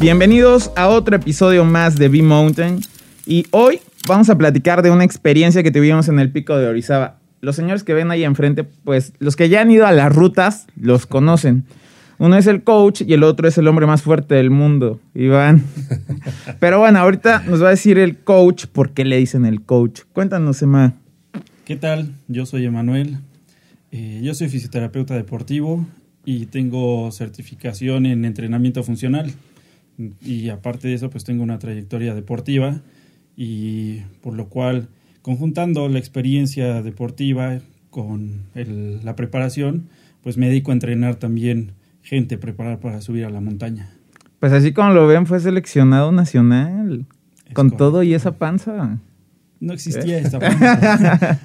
Bienvenidos a otro episodio más de B-Mountain. Y hoy vamos a platicar de una experiencia que tuvimos en el pico de Orizaba. Los señores que ven ahí enfrente, pues los que ya han ido a las rutas los conocen. Uno es el coach y el otro es el hombre más fuerte del mundo, Iván. Pero bueno, ahorita nos va a decir el coach por qué le dicen el coach. Cuéntanos, Emma. ¿Qué tal? Yo soy Emanuel. Eh, yo soy fisioterapeuta deportivo y tengo certificación en entrenamiento funcional. Y aparte de eso, pues tengo una trayectoria deportiva y por lo cual, conjuntando la experiencia deportiva con la preparación, pues me dedico a entrenar también gente preparada para subir a la montaña. Pues así como lo ven, fue seleccionado nacional. con todo y esa panza. No existía esa panza.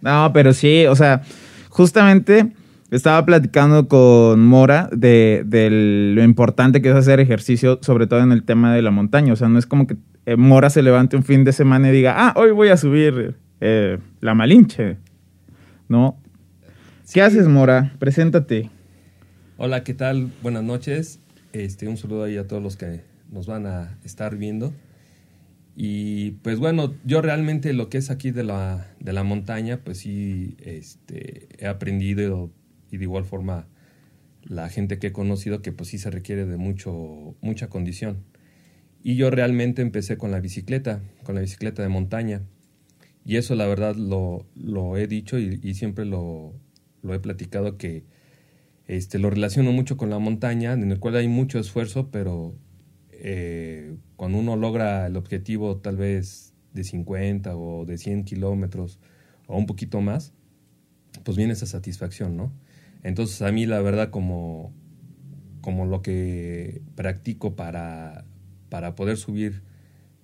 no, pero sí, o sea, justamente estaba platicando con Mora de, lo importante que es hacer ejercicio, sobre todo en el tema de la montaña. O sea, no es como que eh, Mora se levante un fin de semana y diga, ah, hoy voy a subir eh, la Malinche. ¿No? ¿Qué haces, Mora? Preséntate. Hola, ¿qué tal? Buenas noches. Este, un saludo ahí a todos los que nos van a estar viendo. Y pues bueno, yo realmente lo que es aquí de la, de la montaña, pues sí este, he aprendido y de igual forma la gente que he conocido que pues sí se requiere de mucho, mucha condición. Y yo realmente empecé con la bicicleta, con la bicicleta de montaña. Y eso la verdad lo, lo he dicho y, y siempre lo, lo he platicado que este, lo relaciono mucho con la montaña, en el cual hay mucho esfuerzo, pero eh, cuando uno logra el objetivo tal vez de 50 o de 100 kilómetros o un poquito más, pues viene esa satisfacción, ¿no? Entonces a mí la verdad como, como lo que practico para, para poder subir,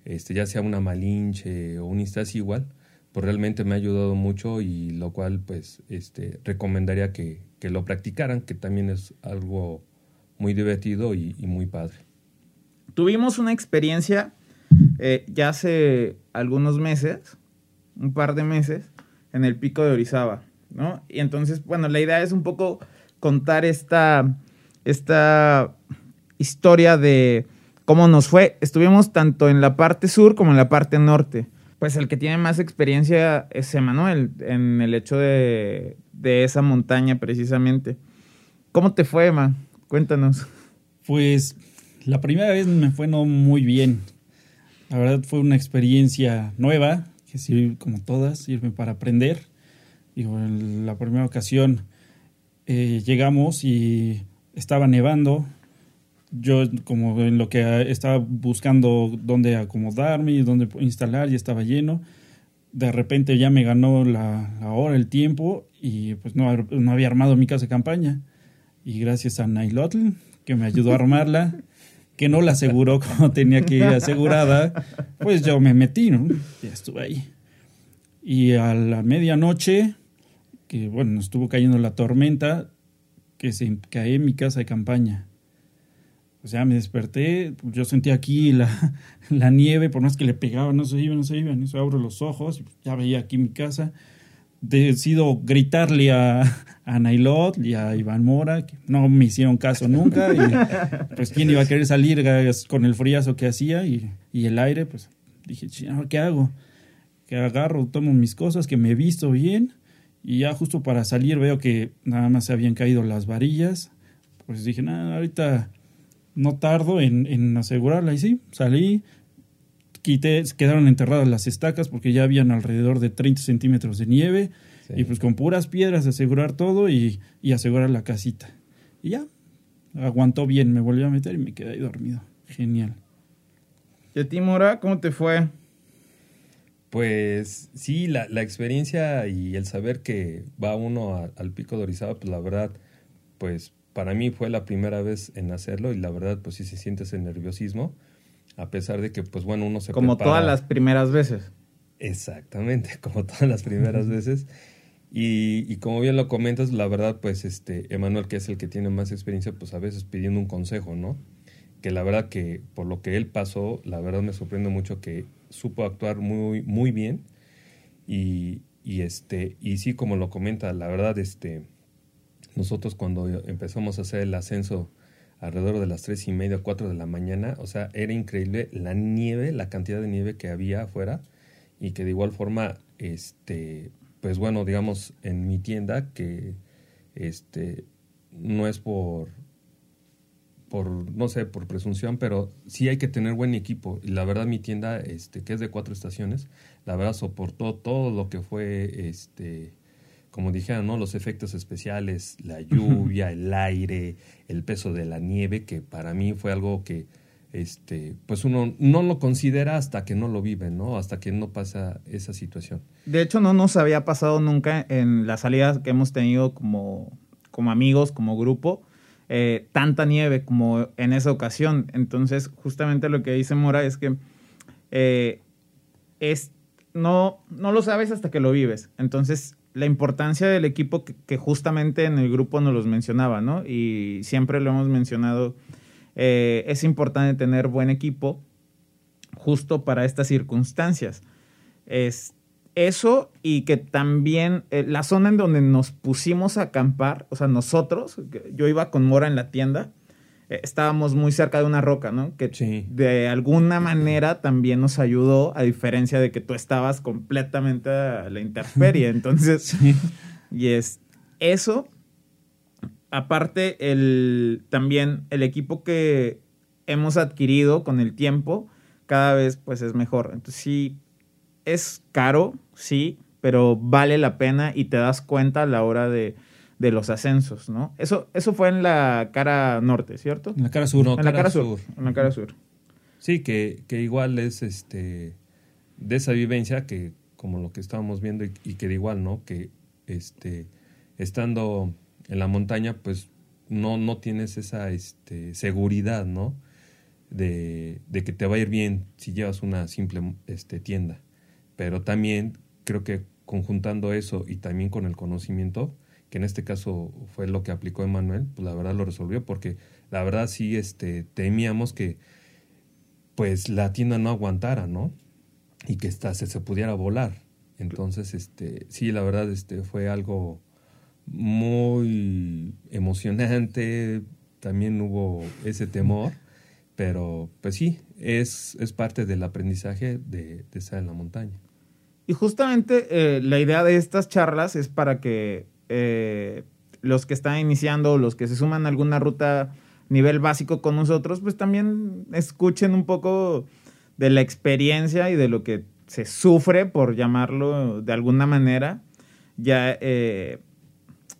este, ya sea una Malinche o un Instasi igual, pues realmente me ha ayudado mucho y lo cual pues este, recomendaría que, que lo practicaran, que también es algo muy divertido y, muy padre. Tuvimos una experiencia eh, ya hace algunos meses, un par de meses, en el pico de Orizaba, Y entonces, bueno, la idea es un poco contar esta, esta historia de cómo nos fue. Estuvimos tanto en la parte sur como en la parte norte. Pues el que tiene más experiencia es Emanuel en el hecho de, de esa montaña precisamente. ¿Cómo te fue, Emma? Cuéntanos. Pues la primera vez me fue no muy bien. La verdad fue una experiencia nueva, que sirve como todas, sirve para aprender. Y en la primera ocasión eh, llegamos y estaba nevando. Yo como en lo que estaba buscando dónde acomodarme y dónde instalar, ya estaba lleno de repente ya me ganó la, hora, el tiempo y pues no, no, había armado mi casa de campaña. Y gracias a Nailotl, que me ayudó a armarla, que no la aseguró como tenía que ir asegurada, pues yo me metí, ¿no? Ya estuve ahí. Y a la medianoche, que bueno, estuvo cayendo la tormenta, que se caí en mi casa de campaña. O sea, me desperté, yo sentía aquí la, nieve, por más que le pegaba, no se iba, no se iba. En eso abro los ojos, ya veía aquí mi casa. Decido gritarle a, a Nailot y a Iván Mora, que no me hicieron caso nunca. Y, pues, ¿quién iba a querer salir con el friazo que hacía y, y el aire? Pues dije, ¿qué hago? Que agarro, tomo mis cosas, que me visto bien. Y ya justo para salir veo que nada más se habían caído las varillas. Pues dije, nada, ahorita no tardo en, en asegurarla. Y sí, salí, quité, quedaron enterradas las estacas porque ya habían alrededor de 30 centímetros de nieve. Y pues con puras piedras asegurar todo y, y, asegurar la casita. Y ya, aguantó bien, me volvió a meter y me quedé ahí dormido. Genial. ¿Y a ti, Mora, cómo te fue? Pues sí, la, la experiencia y el saber que va uno al pico de Orizaba, pues la verdad, pues para mí fue la primera vez en hacerlo y la verdad pues sí se siente ese nerviosismo, a pesar de que pues bueno uno se Como todas las primeras veces. Exactamente, como todas las primeras veces. Y, y, como bien lo comentas, la verdad pues este Emanuel que es el que tiene más experiencia pues a veces pidiendo un consejo, ¿no? Que la verdad que por lo que él pasó, la verdad me sorprende mucho que supo actuar muy muy bien y, este y sí como lo comenta, la verdad este nosotros cuando empezamos a hacer el ascenso alrededor de las tres y media, cuatro de la mañana. O sea, era increíble la nieve, la cantidad de nieve que había afuera y que de igual forma, este, pues bueno, digamos, en mi tienda que, este, no es por, por, no sé, por presunción, pero sí hay que tener buen equipo. Y la verdad mi tienda, este, que es de cuatro estaciones, la verdad soportó todo lo que fue, este, como dijeron, ¿no? Los efectos especiales, la lluvia, el aire, el peso de la nieve, que para mí fue algo que, este, pues uno no lo considera hasta que no lo vive, ¿no? Hasta que no pasa esa situación. De hecho, no nos había pasado nunca en las salidas que hemos tenido como, como amigos, como grupo, eh, tanta nieve como en esa ocasión. Entonces, justamente lo que dice Mora es que eh, es, no, no lo sabes hasta que lo vives. Entonces, la importancia del equipo que, justamente en el grupo nos los mencionaba, ¿no? Y siempre lo hemos mencionado, eh, es importante tener buen equipo justo para estas circunstancias. Eso y que también eh, la zona en donde nos pusimos a acampar, o sea, nosotros, yo iba con Mora en la tienda, eh, estábamos muy cerca de una roca, ¿no? Que de alguna manera también nos ayudó, a diferencia de que tú estabas completamente a la intemperie. Entonces, y es eso. Aparte, el, también el equipo que hemos adquirido con el tiempo, cada vez pues es mejor. Entonces sí, es caro, sí, pero vale la pena y te das cuenta a la hora de, de los ascensos, ¿no? Eso, eso fue en la cara norte, ¿cierto? En la cara sur. en la cara sur. En la cara sur. Sí, que, que, igual es este de esa vivencia que como lo que estábamos viendo y, que de igual, ¿no? Que este estando en la montaña, pues no, no tienes esa este, seguridad, ¿no? De, de, que te va a ir bien si llevas una simple este, tienda. Pero también creo que conjuntando eso y también con el conocimiento, que en este caso fue lo que aplicó Emanuel, pues la verdad lo resolvió, porque la verdad sí este, temíamos que pues la tienda no aguantara, ¿no? Y que esta, se, se pudiera volar. Entonces, este, sí, la verdad este, fue algo muy emocionante, también hubo ese temor, pero pues sí, es, es parte del aprendizaje de, estar en la montaña. Y justamente eh, la idea de estas charlas es para que eh, los que están iniciando, los que se suman a alguna ruta nivel básico con nosotros, pues también escuchen un poco de la experiencia y de lo que se sufre, por llamarlo de alguna manera, ya eh,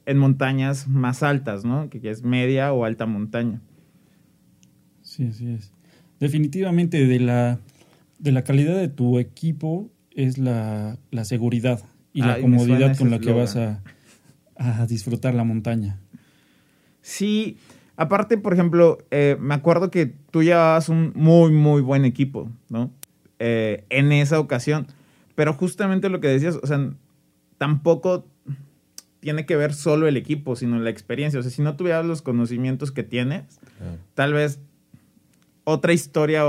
en montañas más altas, ¿no? Que es media o alta montaña. Sí, así es. Definitivamente de la, de la calidad de tu equipo es la, seguridad y la comodidad con la que vas a, a disfrutar la montaña. Sí, aparte, por ejemplo, eh, me acuerdo que tú llevabas un muy, muy buen equipo, ¿no? Eh, en esa ocasión. Pero justamente lo que decías, o sea, tampoco tiene que ver solo el equipo, sino la experiencia. O sea, si no tuvieras los conocimientos que tienes, tal vez otra historia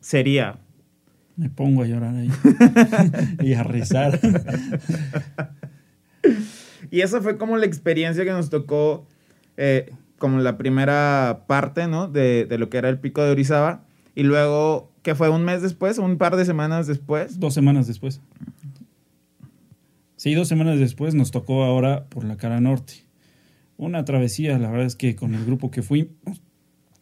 sería. Me pongo a llorar ahí y a rezar. Y esa fue como la experiencia que nos tocó, eh, como la primera parte, ¿no? De, de, lo que era el pico de Orizaba. Y luego, ¿qué fue? ¿Un mes después? ¿Un par de semanas después? Dos semanas después. Sí, dos semanas después nos tocó ahora por la cara norte. Una travesía, la verdad es que con el grupo que fuimos,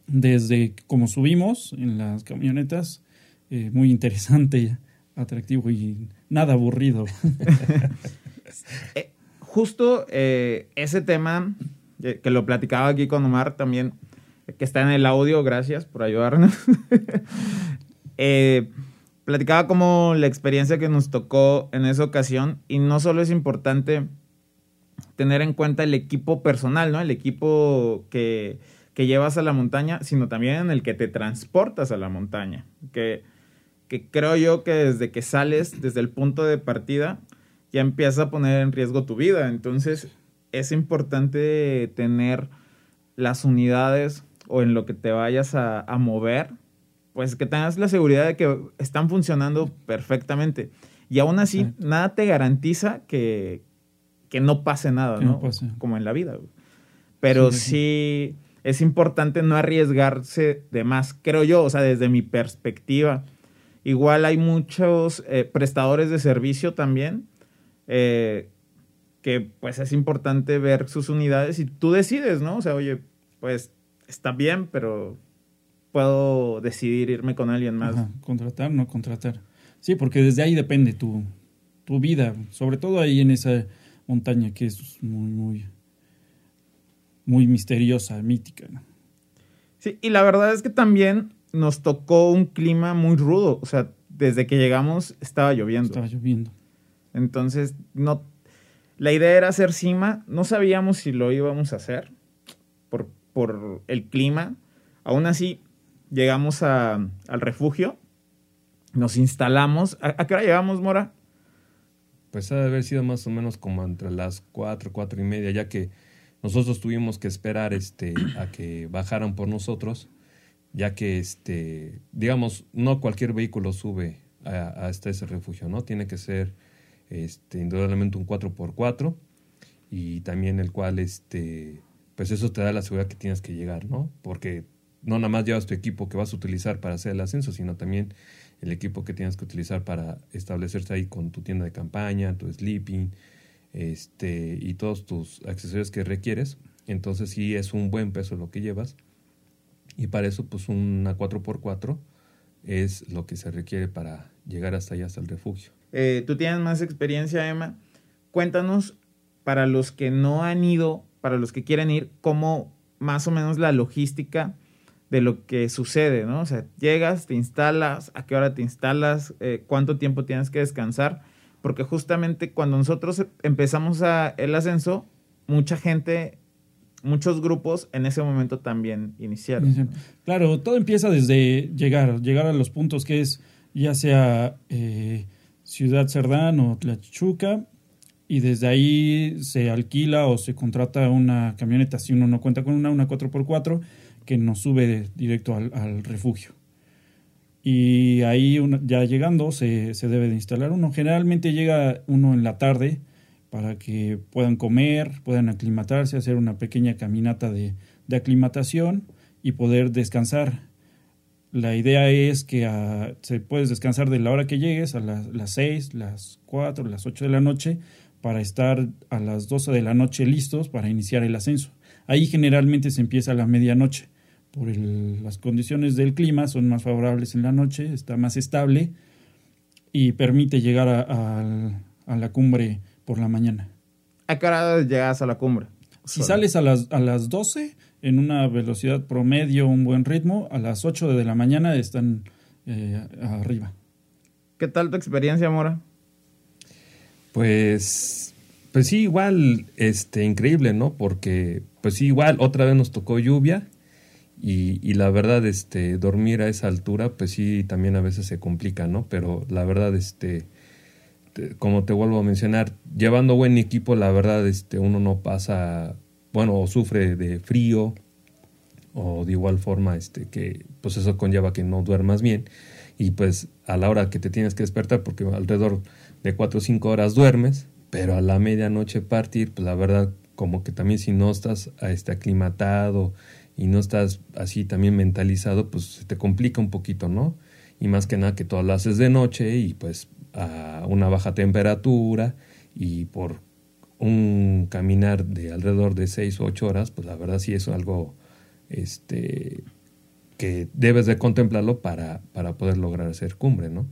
desde como subimos en las camionetas, eh, muy interesante, atractivo y nada aburrido. Eh, justo eh, ese tema, que lo platicaba aquí con Omar también, que está en el audio, gracias por ayudarnos. Platicaba como la experiencia que nos tocó en esa ocasión y no solo es importante tener en cuenta el equipo personal, ¿no? El equipo que, que llevas a la montaña, sino también en el que te transportas a la montaña. Que, que creo yo que desde que sales, desde el punto de partida, ya empieza a poner en riesgo tu vida. Entonces es importante tener las unidades o en lo que te vayas a, mover, pues que tengas la seguridad de que están funcionando perfectamente. Y aún así, nada te garantiza que, no pase nada, ¿no? Como en la vida. Pero sí, es importante no arriesgarse de más, creo yo, o sea, desde mi perspectiva. Igual hay muchos eh, prestadores de servicio también, eh, que pues es importante ver sus unidades y tú decides, ¿no? O sea, oye, pues está bien, pero puedo decidir irme con alguien más. contratar, no contratar. Sí, porque desde ahí depende tu, tu vida, sobre todo ahí en esa montaña que es muy, muy, muy misteriosa, mítica. Sí, y la verdad es que también nos tocó un clima muy rudo, o sea, desde que llegamos estaba lloviendo. Estaba lloviendo. Entonces, no, la idea era hacer cima, no sabíamos si lo íbamos a hacer por, por el clima. Aún así, llegamos a, al refugio, nos instalamos. ¿A, qué hora llegamos, Mora? Pues ha de haber sido más o menos como entre las cuatro, cuatro y media, ya que nosotros tuvimos que esperar este, a que bajaran por nosotros, ya que, este, digamos, no cualquier vehículo sube a, a este, ese refugio, ¿no? Tiene que ser este, indudablemente un 4x4 y también el cual, este, pues eso te da la seguridad que tienes que llegar, ¿no? Porque no nada más llevas tu equipo que vas a utilizar para hacer el ascenso, sino también el equipo que tienes que utilizar para establecerse ahí con tu tienda de campaña, tu sleeping, este, y todos tus accesorios que requieres. Entonces sí es un buen peso lo que llevas. Y para eso, pues una 4x4 es lo que se requiere para llegar hasta allá, hasta el refugio. Eh, Tú tienes más experiencia, Emma. Cuéntanos, para los que no han ido, para los que quieren ir, cómo más o menos la logística de lo que sucede, ¿no? O sea, llegas, te instalas, a qué hora te instalas, eh, cuánto tiempo tienes que descansar, porque justamente cuando nosotros empezamos a el ascenso, mucha gente, muchos grupos en ese momento también iniciaron. Claro, todo empieza desde llegar, llegar a los puntos que es ya sea eh, Ciudad Cerdán o Tlachuca, y desde ahí se alquila o se contrata una camioneta, si uno no cuenta con una, una 4x4, que nos sube directo al, refugio. Y ahí ya llegando se, debe de instalar uno. Generalmente llega uno en la tarde para que puedan comer, puedan aclimatarse, hacer una pequeña caminata de, aclimatación y poder descansar. La idea es que se puedes descansar de la hora que llegues, a las 6, las 4, las 8 de la noche, para estar a las 12 de la noche listos para iniciar el ascenso. Ahí generalmente se empieza a la medianoche por las condiciones del clima, son más favorables en la noche, está más estable y permite llegar a, la cumbre por la mañana. ¿A qué hora llegas a la cumbre? Si sales a las, a las 12 en una velocidad promedio, un buen ritmo, a las 8 de la mañana están eh, arriba. ¿Qué tal tu experiencia, Mora? Pues, pues sí, igual, este, increíble, ¿no? Porque, pues sí, igual, otra vez nos tocó lluvia y, y, la verdad, este, dormir a esa altura, pues sí, también a veces se complica, ¿no? Pero la verdad, este, como te vuelvo a mencionar, llevando buen equipo, la verdad, este, uno no pasa, bueno, o sufre de frío, o de igual forma, este, que, pues eso conlleva que no duermas bien, y pues a la hora que te tienes que despertar, porque alrededor de cuatro o cinco horas duermes, pero a la medianoche partir, pues la verdad, como que también si no estás este, aclimatado, y no estás así también mentalizado, pues se te complica un poquito, ¿no? Y más que nada que todo lo haces de noche y pues a una baja temperatura y por un caminar de alrededor de 6 o 8 horas, pues la verdad sí es algo este que debes de contemplarlo para, para poder lograr hacer cumbre, ¿no?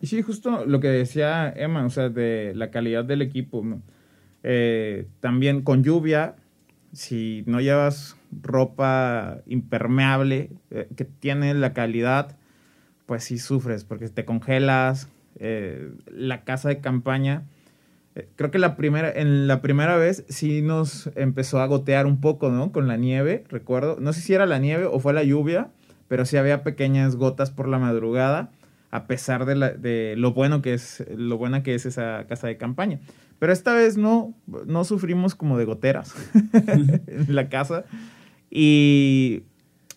Y sí, justo lo que decía Emma, o sea, de la calidad del equipo. Eh, también con lluvia, si no llevas ropa impermeable eh, que tiene la calidad, pues sí sufres porque te congelas. Eh, la casa de campaña, eh, creo que la primera, en la primera vez sí nos empezó a gotear un poco, ¿no? Con la nieve, recuerdo. No sé si era la nieve o fue la lluvia, pero sí había pequeñas gotas por la madrugada, a pesar de, lo bueno que es, lo buena que es esa casa de campaña. Pero esta vez no, no sufrimos como de goteras en la casa. Y,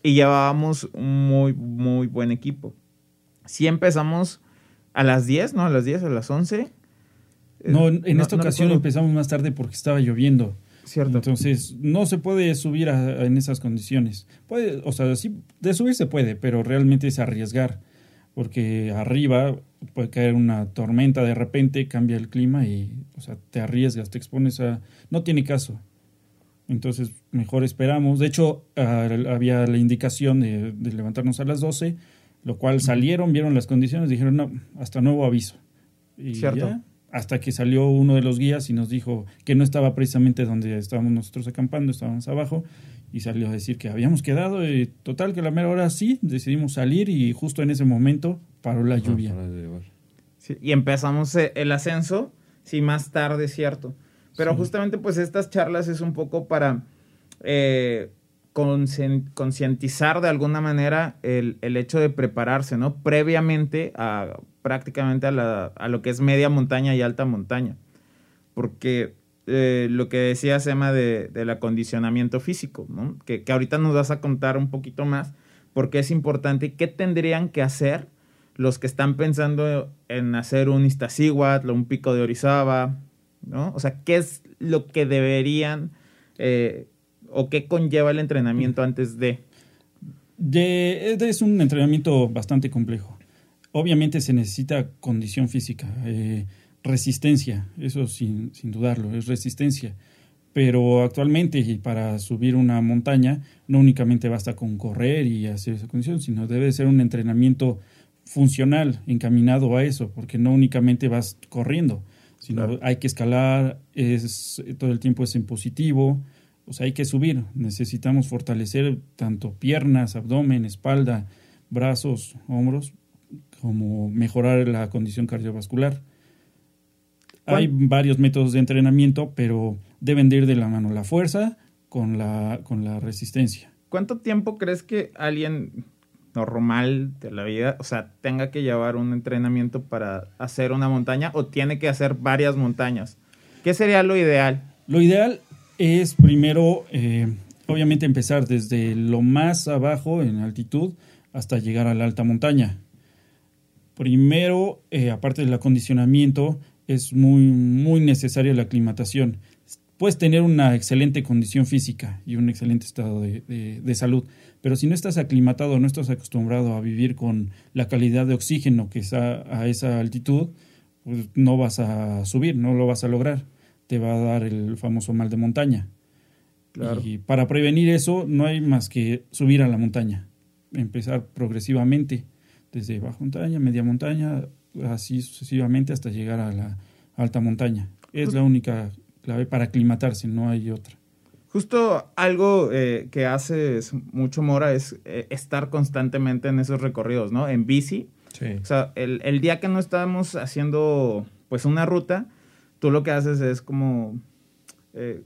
llevábamos un muy, muy buen equipo. Sí empezamos a las 10, ¿no? A las 10, a las 11. No, en esta ocasión empezamos más tarde porque estaba lloviendo. Cierto. Entonces, no se puede subir a- en esas condiciones. Puede, o sea, sí, de subir se puede, pero realmente es arriesgar. Porque arriba puede caer una tormenta de repente, cambia el clima y, o sea, te arriesgas, te expones a... No tiene caso. Entonces, mejor esperamos. De hecho, ah, había la indicación de, de levantarnos a las 12, lo cual salieron, vieron las condiciones, dijeron, no, hasta nuevo aviso. Y Cierto. ya, hasta que salió uno de los guías y nos dijo que no estaba precisamente donde estábamos nosotros acampando, estábamos abajo, y salió a decir que habíamos quedado, y total que a la mera hora sí, decidimos salir y justo en ese momento paró la lluvia. Llevar. Sí, y empezamos eh, el ascenso, sí, más tarde, cierto. Pero Sí. justamente pues estas charlas es un poco para eh, concientizar de alguna manera el, el hecho de prepararse, ¿no? Previamente a prácticamente a, la- a lo que es media montaña y alta montaña. Porque eh, lo que decía Sema de, del acondicionamiento físico, ¿no? Que, que ahorita nos vas a contar un poquito más porque es importante y qué tendrían que hacer los que están pensando en hacer un Iztaccíhuatl o un pico de Orizaba, ¿no? O sea, ¿qué es lo que deberían eh, o qué conlleva el entrenamiento antes de? De- es un entrenamiento bastante complejo. Obviamente se necesita condición física, eh, resistencia, eso sin, sin dudarlo, es resistencia. Pero actualmente para subir una montaña no únicamente basta con correr y hacer esa condición, sino debe ser un entrenamiento funcional, encaminado a eso, porque no únicamente vas corriendo, sino Claro. hay que escalar, es, todo el tiempo es en positivo, o sea, hay que subir. Necesitamos fortalecer tanto piernas, abdomen, espalda, brazos, hombros, como mejorar la condición cardiovascular. Hay varios métodos de entrenamiento, pero deben de ir de la mano la fuerza con la, con la resistencia. ¿Cuánto tiempo crees que alguien normal de la vida, o sea, tenga que llevar un entrenamiento para hacer una montaña o tiene que hacer varias montañas? ¿Qué sería lo ideal? Lo ideal es primero, eh, obviamente, empezar desde lo más abajo en altitud hasta llegar a la alta montaña. Primero, eh, aparte del acondicionamiento, es muy, muy necesaria la aclimatación. Puedes tener una excelente condición física y un excelente estado de, de- de salud, pero si no estás aclimatado, no estás acostumbrado a vivir con la calidad de oxígeno que está a esa altitud, pues no vas a subir, no lo vas a lograr. Te va a dar el famoso mal de montaña. Claro. Y para prevenir eso, no hay más que subir a la montaña. Empezar progresivamente, desde baja montaña, media montaña, así sucesivamente hasta llegar a la alta montaña. Es la única clave para aclimatarse, no hay otra. Justo algo eh, que haces mucho, Mora, es eh, estar constantemente en esos recorridos, ¿no? En bici. Sí. O sea, el, el día que no estamos haciendo, pues, una ruta, tú lo que haces es como eh,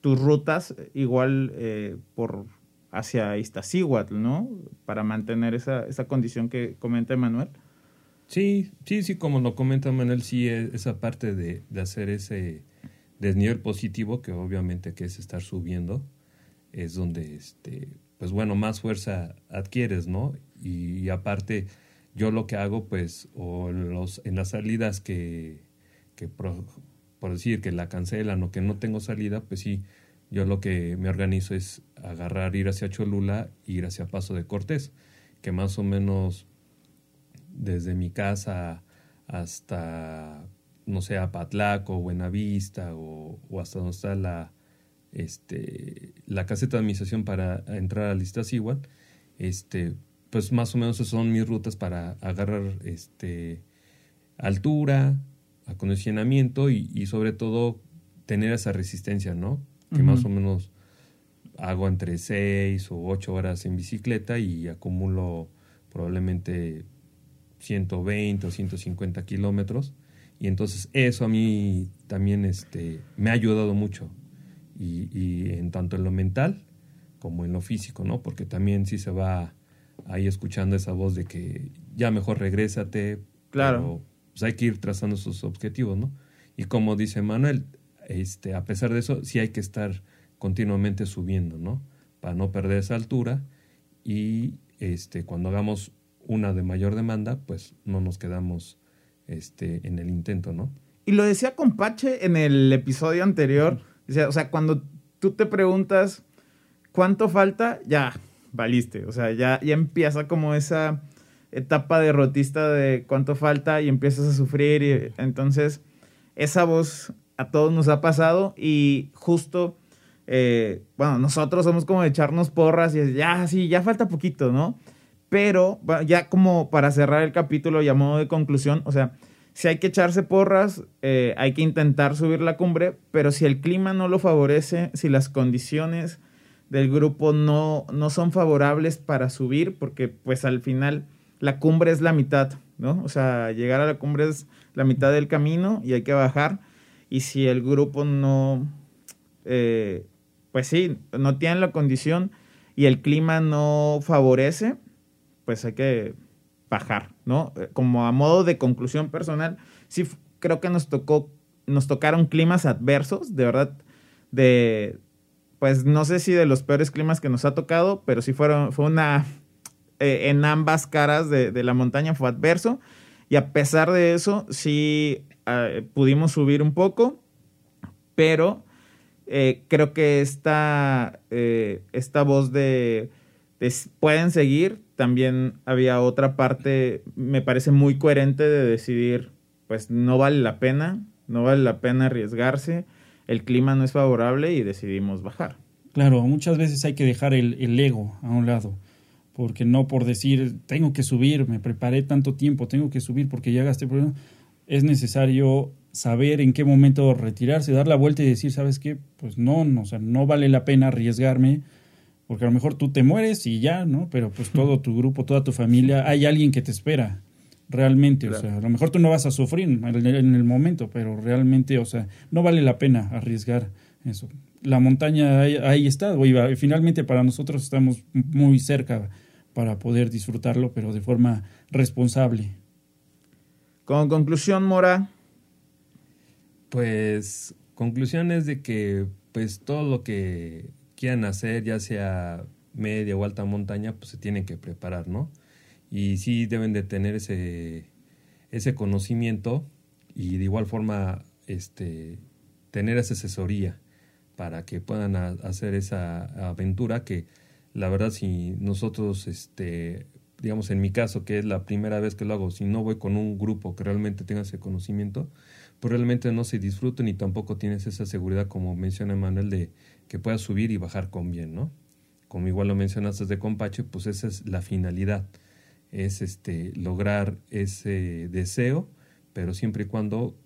tus rutas igual eh, por hacia Iztaccíhuatl, ¿no? Para mantener esa, esa condición que comenta Emanuel. Sí, sí, sí, como lo comenta Manuel, sí, e- esa parte de, de hacer ese desnivel positivo, que obviamente que es estar subiendo, es donde, este, pues bueno, más fuerza adquieres, ¿no? Y, aparte, yo lo que hago, pues, o los, en las salidas que, que por decir que la cancelan o que no tengo salida, pues sí, yo lo que me organizo es agarrar, ir hacia Cholula, ir hacia Paso de Cortés, que más o menos desde mi casa hasta, no sé, Apatlaco, Buenavista o, o hasta donde está la, este, la caseta de administración para entrar al Iztaccíhuatl, este, pues más o menos esas son mis rutas para agarrar este, altura, acondicionamiento y, y sobre todo tener esa resistencia, ¿no? Que más o menos hago entre 6 o 8 horas en bicicleta y acumulo probablemente 120 o 150 kilómetros. Y entonces eso a mí también este, me ha ayudado mucho. Y, y en tanto en lo mental como en lo físico, ¿no? Porque también sí se va ahí escuchando esa voz de que ya mejor regrésate. Claro. pero, pues hay que ir trazando sus objetivos, ¿no? Y como dice Manuel, este, a pesar de eso, sí hay que estar continuamente subiendo, ¿no? Para no perder esa altura y este, cuando hagamos una de mayor demanda, pues no nos quedamos este, en el intento, ¿no? Y lo decía Compache en el episodio anterior O sea, cuando tú te preguntas cuánto falta, ya, valiste. O sea, ya, ya empieza como esa etapa derrotista de cuánto falta y empiezas a sufrir. Y, entonces, esa voz a todos nos ha pasado y justo, eh, bueno, nosotros somos como de echarnos porras y es, ya, sí, ya falta poquito, ¿no? Pero ya como para cerrar el capítulo y a modo de conclusión, o sea, si hay que echarse porras, eh, hay que intentar subir la cumbre, pero si el clima no lo favorece, si las condiciones del grupo no, no son favorables para subir, porque pues al final la cumbre es la mitad, ¿no? O sea, llegar a la cumbre es la mitad del camino y hay que bajar. Y si el grupo no, eh, pues sí, no tiene la condición y el clima no favorece, pues hay que bajar, ¿no? Eh, como a modo de conclusión personal, sí creo que nos tocó, nos tocaron climas adversos, de verdad, de, pues no sé si de los peores climas que nos ha tocado, pero sí fueron, fue una, eh, en ambas caras de, la montaña fue adverso. Y a pesar de eso, sí ah, pudimos subir un poco, pero eh, creo que esta, esta voz de, de, pueden seguir, también había otra parte, me parece muy coherente de decidir, pues no vale la pena, no vale la pena arriesgarse el clima no es favorable y decidimos bajar. Claro, muchas veces hay que dejar el, ego a un lado, porque no por decir, tengo que subir, me preparé tanto tiempo, tengo que subir porque ya gasté, es necesario saber en qué momento retirarse, dar la vuelta y decir, ¿sabes qué? Pues no, no, o sea, no vale la pena arriesgarme, porque a lo mejor tú te mueres y ya, ¿no? Pero pues todo tu grupo, toda tu familia, hay alguien que te espera realmente, o sea, a lo mejor tú no vas a sufrir en el, momento, pero realmente, o sea, no vale la pena arriesgar eso. La montaña ahí, está, y finalmente para nosotros estamos muy cerca para poder disfrutarlo, pero de forma responsable. Con conclusión, Mora. Pues conclusión es de que pues todo lo que quieran hacer, ya sea media o alta montaña, pues se tienen que preparar, ¿no? y sí deben de tener ese, ese conocimiento y de igual forma este, tener esa asesoría para que puedan hacer esa aventura que la verdad si nosotros este digamos en mi caso que es la primera vez que lo hago si no voy con un grupo que realmente tenga ese conocimiento pues realmente no se disfruta ni tampoco tienes esa seguridad como menciona Manuel de que puedas subir y bajar con bien no como igual lo mencionaste de Compache pues esa es la finalidad es este, lograr ese deseo, pero siempre y cuando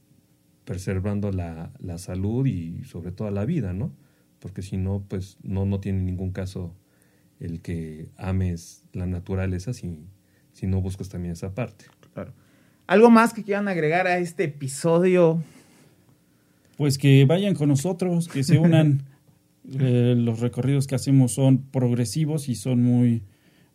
preservando la, la salud y sobre todo la vida, ¿no? Porque si no, pues no, no tiene ningún caso el que ames la naturaleza si, si no buscas también esa parte. Claro. ¿Algo más que quieran agregar a este episodio? Pues que vayan con nosotros, que se unan. Eh, los recorridos que hacemos son progresivos y son muy,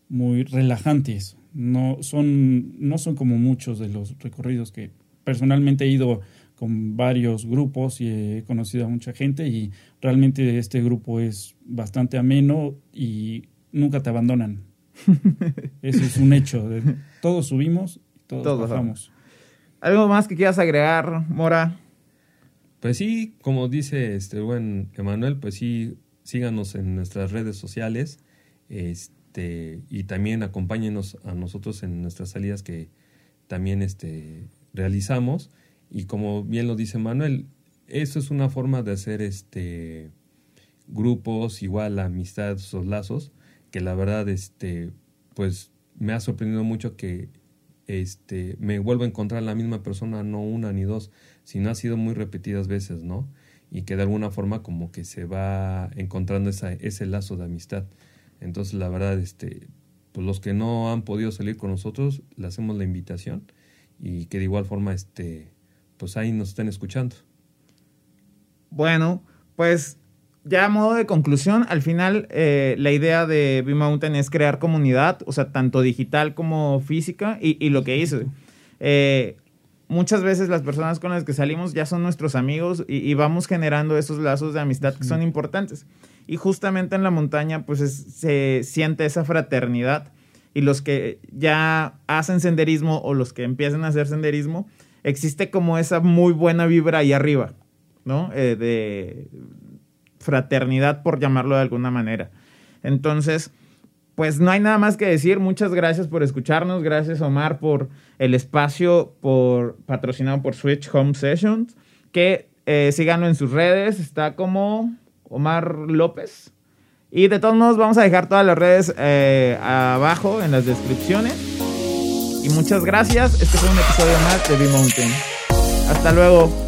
muy relajantes no son, no son como muchos de los recorridos que personalmente he ido con varios grupos y he conocido a mucha gente y realmente este grupo es bastante ameno y nunca te abandonan. Eso es un hecho. Todos subimos y todos, bajamos. ¿Algo más que quieras agregar, Mora? Pues sí, como dice este buen Emanuel, pues sí, síganos en nuestras redes sociales. Este, y también acompáñenos a nosotros en nuestras salidas que también este, realizamos. Y como bien lo dice Manuel, eso es una forma de hacer este, grupos, igual amistad, esos lazos, que la verdad, este, pues me ha sorprendido mucho que este, me vuelvo a encontrar la misma persona, no una ni dos, sino ha sido muy repetidas veces, ¿no? Y que de alguna forma como que se va encontrando esa, ese lazo de amistad. Entonces, la verdad, este, pues los que no han podido salir con nosotros, le hacemos la invitación y que de igual forma, este, pues ahí nos estén escuchando. Bueno, pues ya a modo de conclusión, al final eh, la idea de B-Mountain es crear comunidad, o sea, tanto digital como física, y, y lo que hice. Eh, muchas veces las personas con las que salimos ya son nuestros amigos y, y vamos generando esos lazos de amistad que son importantes. Y justamente en la montaña, pues se siente esa fraternidad. Y los que ya hacen senderismo o los que empiezan a hacer senderismo, existe como esa muy buena vibra ahí arriba, ¿no? Eh, de, fraternidad, por llamarlo de alguna manera. Entonces, pues no hay nada más que decir. Muchas gracias por escucharnos. Gracias, Omar, por el espacio por, patrocinado por Switch Home Sessions. Que eh, síganlo en sus redes. Está como Omar López. Y de todos modos, vamos a dejar todas las redes eh, abajo en las descripciones. Y muchas gracias. Este fue un episodio más de B-Mountain. Hasta luego.